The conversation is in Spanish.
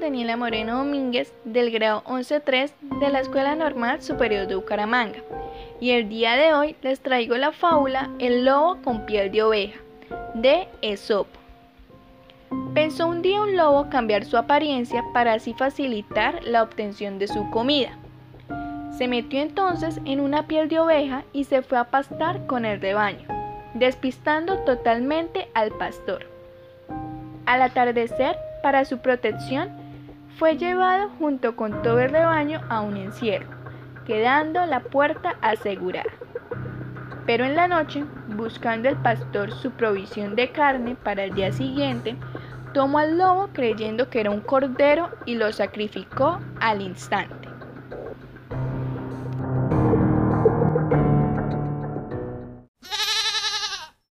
Daniela Moreno Domínguez del grado 11.3 de la Escuela Normal Superior de Bucaramanga y el día de hoy les traigo la fábula El lobo con piel de oveja de Esopo. Pensó un día un lobo cambiar su apariencia para así facilitar la obtención de su comida. Se metió entonces en una piel de oveja y se fue a pastar con el rebaño, despistando totalmente al pastor. Al atardecer, para su protección, fue llevado junto con todo el rebaño a un encierro, quedando la puerta asegurada. Pero en la noche, buscando el pastor su provisión de carne para el día siguiente, tomó al lobo creyendo que era un cordero y lo sacrificó al instante.